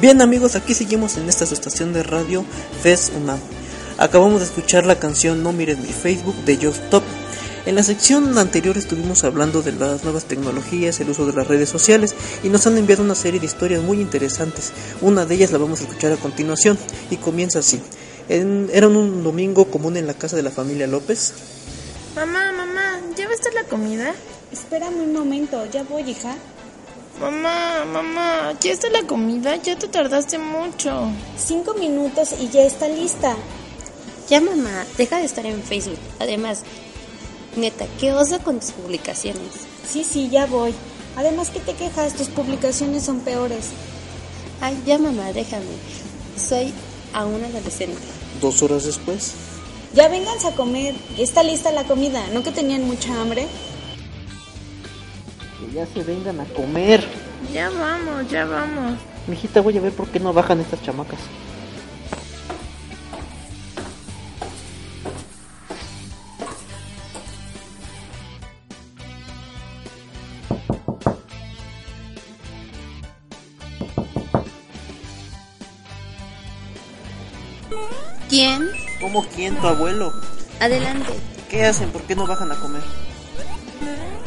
Bien amigos, aquí seguimos en esta su estación de radio FES UNAM. Acabamos de escuchar la canción No mires mi Facebook de Just Top. En la sección anterior estuvimos hablando de las nuevas tecnologías, el uso de las redes sociales y nos han enviado una serie de historias muy interesantes. Una de ellas la vamos a escuchar a continuación y comienza así. En- era un domingo común en la casa de la familia López. Mamá, mamá, ¿ya va a estar la comida? Espérame un momento, ya voy, hija. Mamá, mamá, ¿ya está la comida? Ya te tardaste mucho. Cinco minutos y ya está lista. Ya mamá, deja de estar en Facebook. Además, neta, ¿qué osa con tus publicaciones? Sí, sí, ya voy. Además, ¿qué te quejas? Tus publicaciones son peores. Ay, ya mamá, déjame. Soy aún adolescente. Dos horas después. Ya vénganse a comer. Ya está lista la comida. ¿No que tenían mucha hambre? Que ya se vengan a comer. Ya vamos, ya vamos. Mijita, voy a ver por qué no bajan estas chamacas. ¿Quién? ¿Cómo quién? Tu abuelo. Adelante. ¿Qué hacen? ¿Por qué no bajan a comer?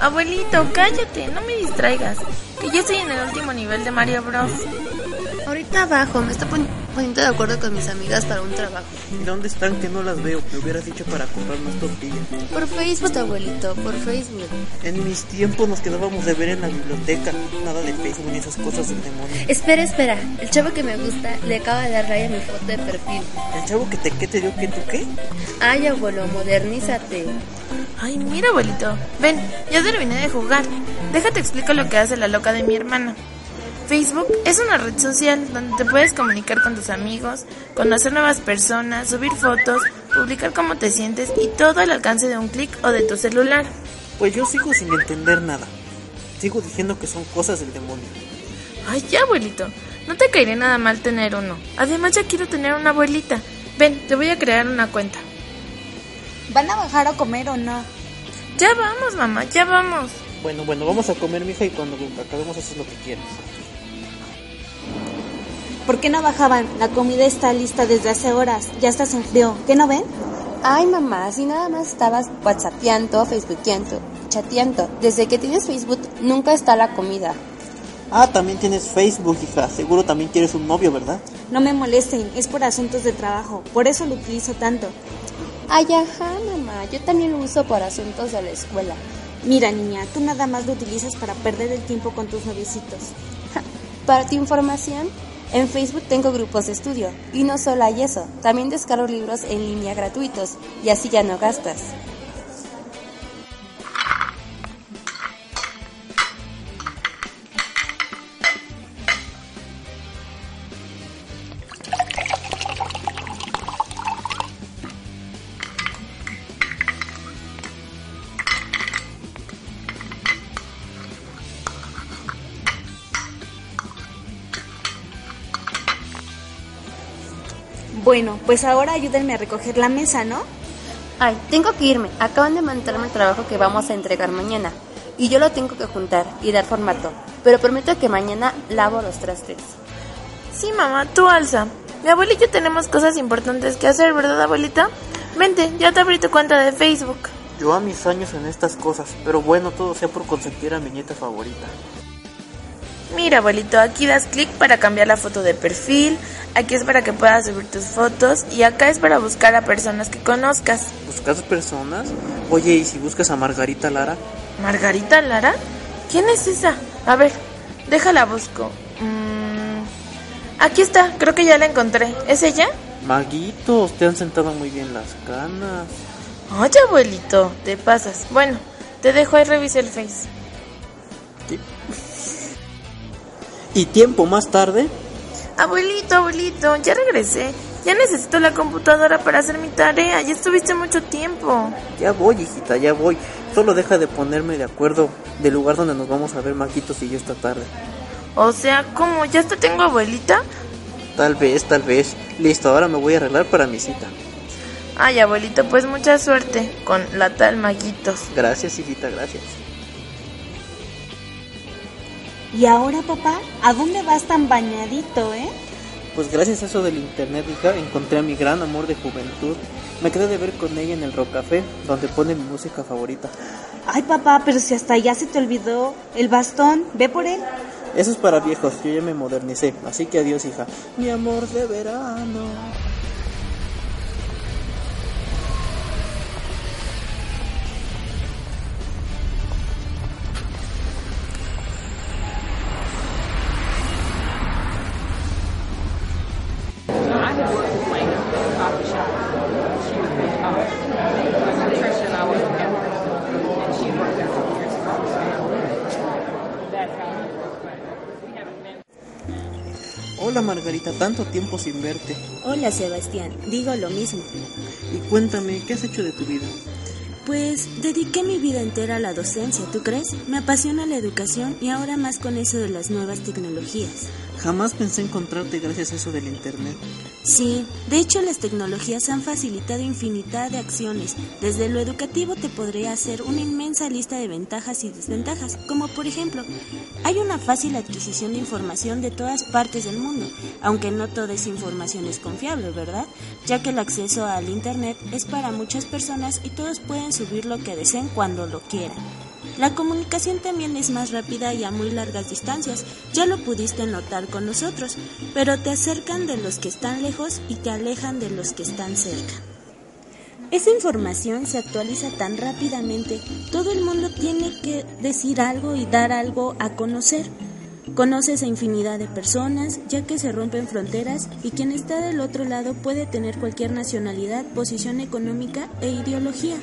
Abuelito, cállate, no me distraigas. Que ya estoy en el último nivel de Mario Bros. Ahorita abajo, me estoy pon- poniendo de acuerdo con mis amigas para un trabajo. ¿Y dónde están que no las veo? Me hubieras dicho para comprar más tortillas. Por Facebook, abuelito, por Facebook. En mis tiempos nos quedábamos de ver en la biblioteca. Nada de Facebook ni esas cosas del demonio. Espera, espera. El chavo que me gusta le acaba de dar raya a mi foto de perfil. ¿El chavo que te, que te dio que tú qué? Ay, abuelo, modernízate. Ay, mira, abuelito. Ven, ya terminé de jugar. Déjate explico lo que hace la loca de mi hermana. Facebook es una red social donde te puedes comunicar con tus amigos, conocer nuevas personas, subir fotos, publicar cómo te sientes y todo al alcance de un clic o de tu celular. Pues yo sigo sin entender nada. Sigo diciendo que son cosas del demonio. Ay, ya, abuelito. No te caería nada mal tener uno. Además, ya quiero tener una abuelita. Ven, te voy a crear una cuenta. ¿Van a bajar a comer o no? Ya vamos, mamá, ya vamos. Bueno, bueno, vamos a comer, mija, y cuando acabemos haces lo que quieras. ¿Por qué no bajaban? La comida está lista desde hace horas. Ya está se enfrió. ¿Qué no ven? Ay, mamá, si nada más estabas whatsappeando, facebookeando, chateando. Desde que tienes Facebook, nunca está la comida. Ah, también tienes Facebook, hija. Seguro también quieres un novio, ¿verdad? No me molesten. Es por asuntos de trabajo. Por eso lo utilizo tanto. Ay, ajá, mamá, yo también lo uso por asuntos de la escuela. Mira, niña, tú nada más lo utilizas para perder el tiempo con tus novicitos. Para tu información, en Facebook tengo grupos de estudio. Y no solo hay eso, también descargo libros en línea gratuitos y así ya no gastas. Bueno, pues ahora ayúdenme a recoger la mesa, ¿no? Ay, tengo que irme. Acaban de mandarme el trabajo que vamos a entregar mañana. Y yo lo tengo que juntar y dar formato. Pero prometo que mañana lavo los trastes. Sí, mamá, tú alza. Mi abuela y yo tenemos cosas importantes que hacer, ¿verdad, abuelita? Vente, ya te abrí tu cuenta de Facebook. Yo a mis años en estas cosas, pero bueno, todo sea por consentir a mi nieta favorita. Mira, abuelito, aquí das clic para cambiar la foto de perfil, aquí es para que puedas subir tus fotos y acá es para buscar a personas que conozcas. ¿Buscas personas? Oye, ¿y si buscas a Margarita Lara? ¿Margarita Lara? ¿Quién es esa? A ver, déjala busco. Mm, aquí está, creo que ya la encontré. ¿Es ella? Maguitos, te han sentado muy bien las canas. Oye, abuelito, te pasas. Bueno, te dejo ahí revisa el Face. ¿Qué? Y tiempo más tarde, Abuelito, abuelito, ya regresé. Ya necesito la computadora para hacer mi tarea. Ya estuviste mucho tiempo. ya voy, hijita, ya voy. Solo deja de ponerme de acuerdo del lugar donde nos vamos a ver Maquitos y yo esta tarde. O sea, ¿cómo? ¿Ya hasta tengo abuelita? Tal vez, tal vez. Listo, ahora me voy a arreglar para mi cita. Ay, abuelito, pues mucha suerte con la tal Maguitos. Gracias, hijita, gracias. ¿Y ahora, papá? ¿A dónde vas tan bañadito, eh? Pues gracias a eso del internet, hija, encontré a mi gran amor de juventud. Me quedé de ver con ella en el Rocafé, donde pone mi música favorita. Ay, papá, pero si hasta ya se te olvidó el bastón, ve por él. Eso es para viejos, yo ya me modernicé, así que adiós, hija. Mi amor de verano. I coffee shop. She was and I was and she worked there for years. That's how it worked. But we haven't been. Hola Margarita, tanto tiempo sin verte. Hola Sebastián, digo lo mismo. Y cuéntame, ¿qué has hecho de tu vida? Pues dediqué mi vida entera a la docencia, ¿tú crees? Me apasiona la educación y ahora más con eso de las nuevas tecnologías. Jamás pensé encontrarte gracias a eso del internet. Sí, de hecho las tecnologías han facilitado infinidad de acciones. Desde lo educativo te podría hacer una inmensa lista de ventajas y desventajas, como por ejemplo, hay una fácil adquisición de información de todas partes del mundo, aunque no toda esa información es confiable, ¿verdad? Ya que el acceso al Internet es para muchas personas y todos pueden subir lo que deseen cuando lo quieran. La comunicación también es más rápida y a muy largas distancias, ya lo pudiste notar con nosotros, pero te acercan de los que están lejos y te alejan de los que están cerca. Esa información se actualiza tan rápidamente, todo el mundo tiene que decir algo y dar algo a conocer. Conoces a infinidad de personas, ya que se rompen fronteras y quien está del otro lado puede tener cualquier nacionalidad, posición económica e ideología.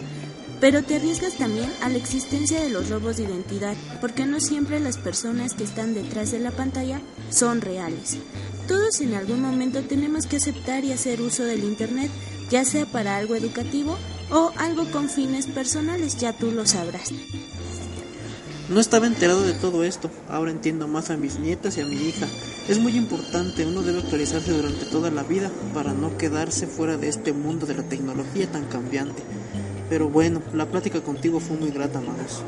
Pero te arriesgas también a la existencia de los robos de identidad, porque no siempre las personas que están detrás de la pantalla son reales. Todos en algún momento tenemos que aceptar y hacer uso del Internet, ya sea para algo educativo o algo con fines personales, ya tú lo sabrás. No estaba enterado de todo esto, ahora entiendo más a mis nietas y a mi hija. Es muy importante, uno debe actualizarse durante toda la vida para no quedarse fuera de este mundo de la tecnología tan cambiante. Pero bueno, la plática contigo fue muy grata, Manos.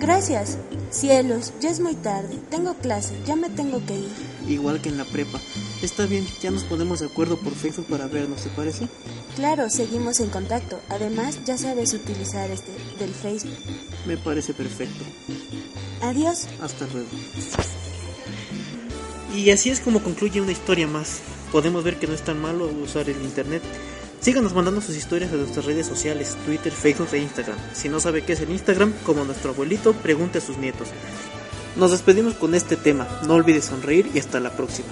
Gracias. Cielos, ya es muy tarde. Tengo clase, ya me tengo que ir. Igual que en la prepa. Está bien, ya nos ponemos de acuerdo por Facebook para vernos, ¿te parece? Claro, seguimos en contacto. Además, ya sabes utilizar este del Facebook. Me parece perfecto. Adiós. Hasta luego. Y así es como concluye una historia más. Podemos ver que no es tan malo usar el internet. Síganos mandando sus historias a nuestras redes sociales, Twitter, Facebook e Instagram. Si no sabe qué es el Instagram, como nuestro abuelito, pregunte a sus nietos. Nos despedimos con este tema. No olvides sonreír y hasta la próxima.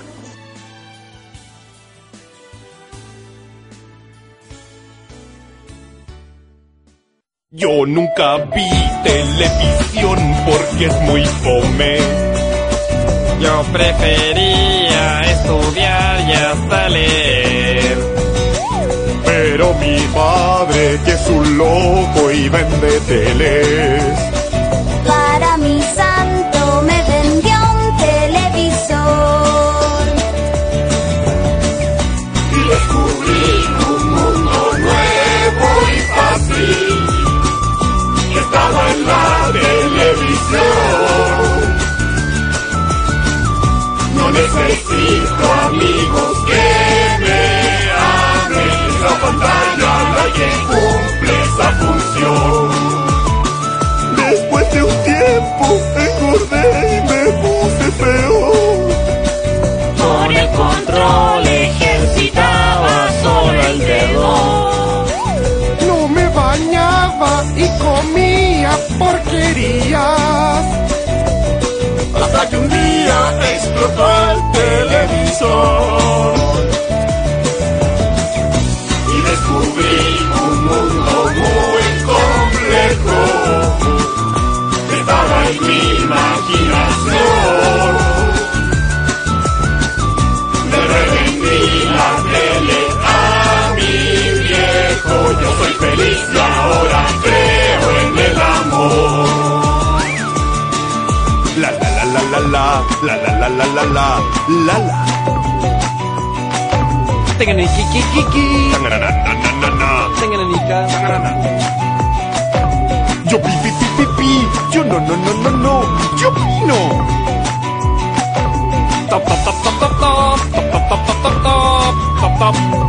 Yo nunca vi televisión porque es muy fome. Yo prefería estudiar y hasta leer. Pero mi padre, que es un loco y vende teles. Para mi porquerías. Hasta que un día explotó el televisor. Y descubrí un mundo muy complejo. La la la la. Yo pi pi pi pi pi, yo no no no no no, yo pino. Top, top, top, top, top, top. Top, top, top, top, top, top.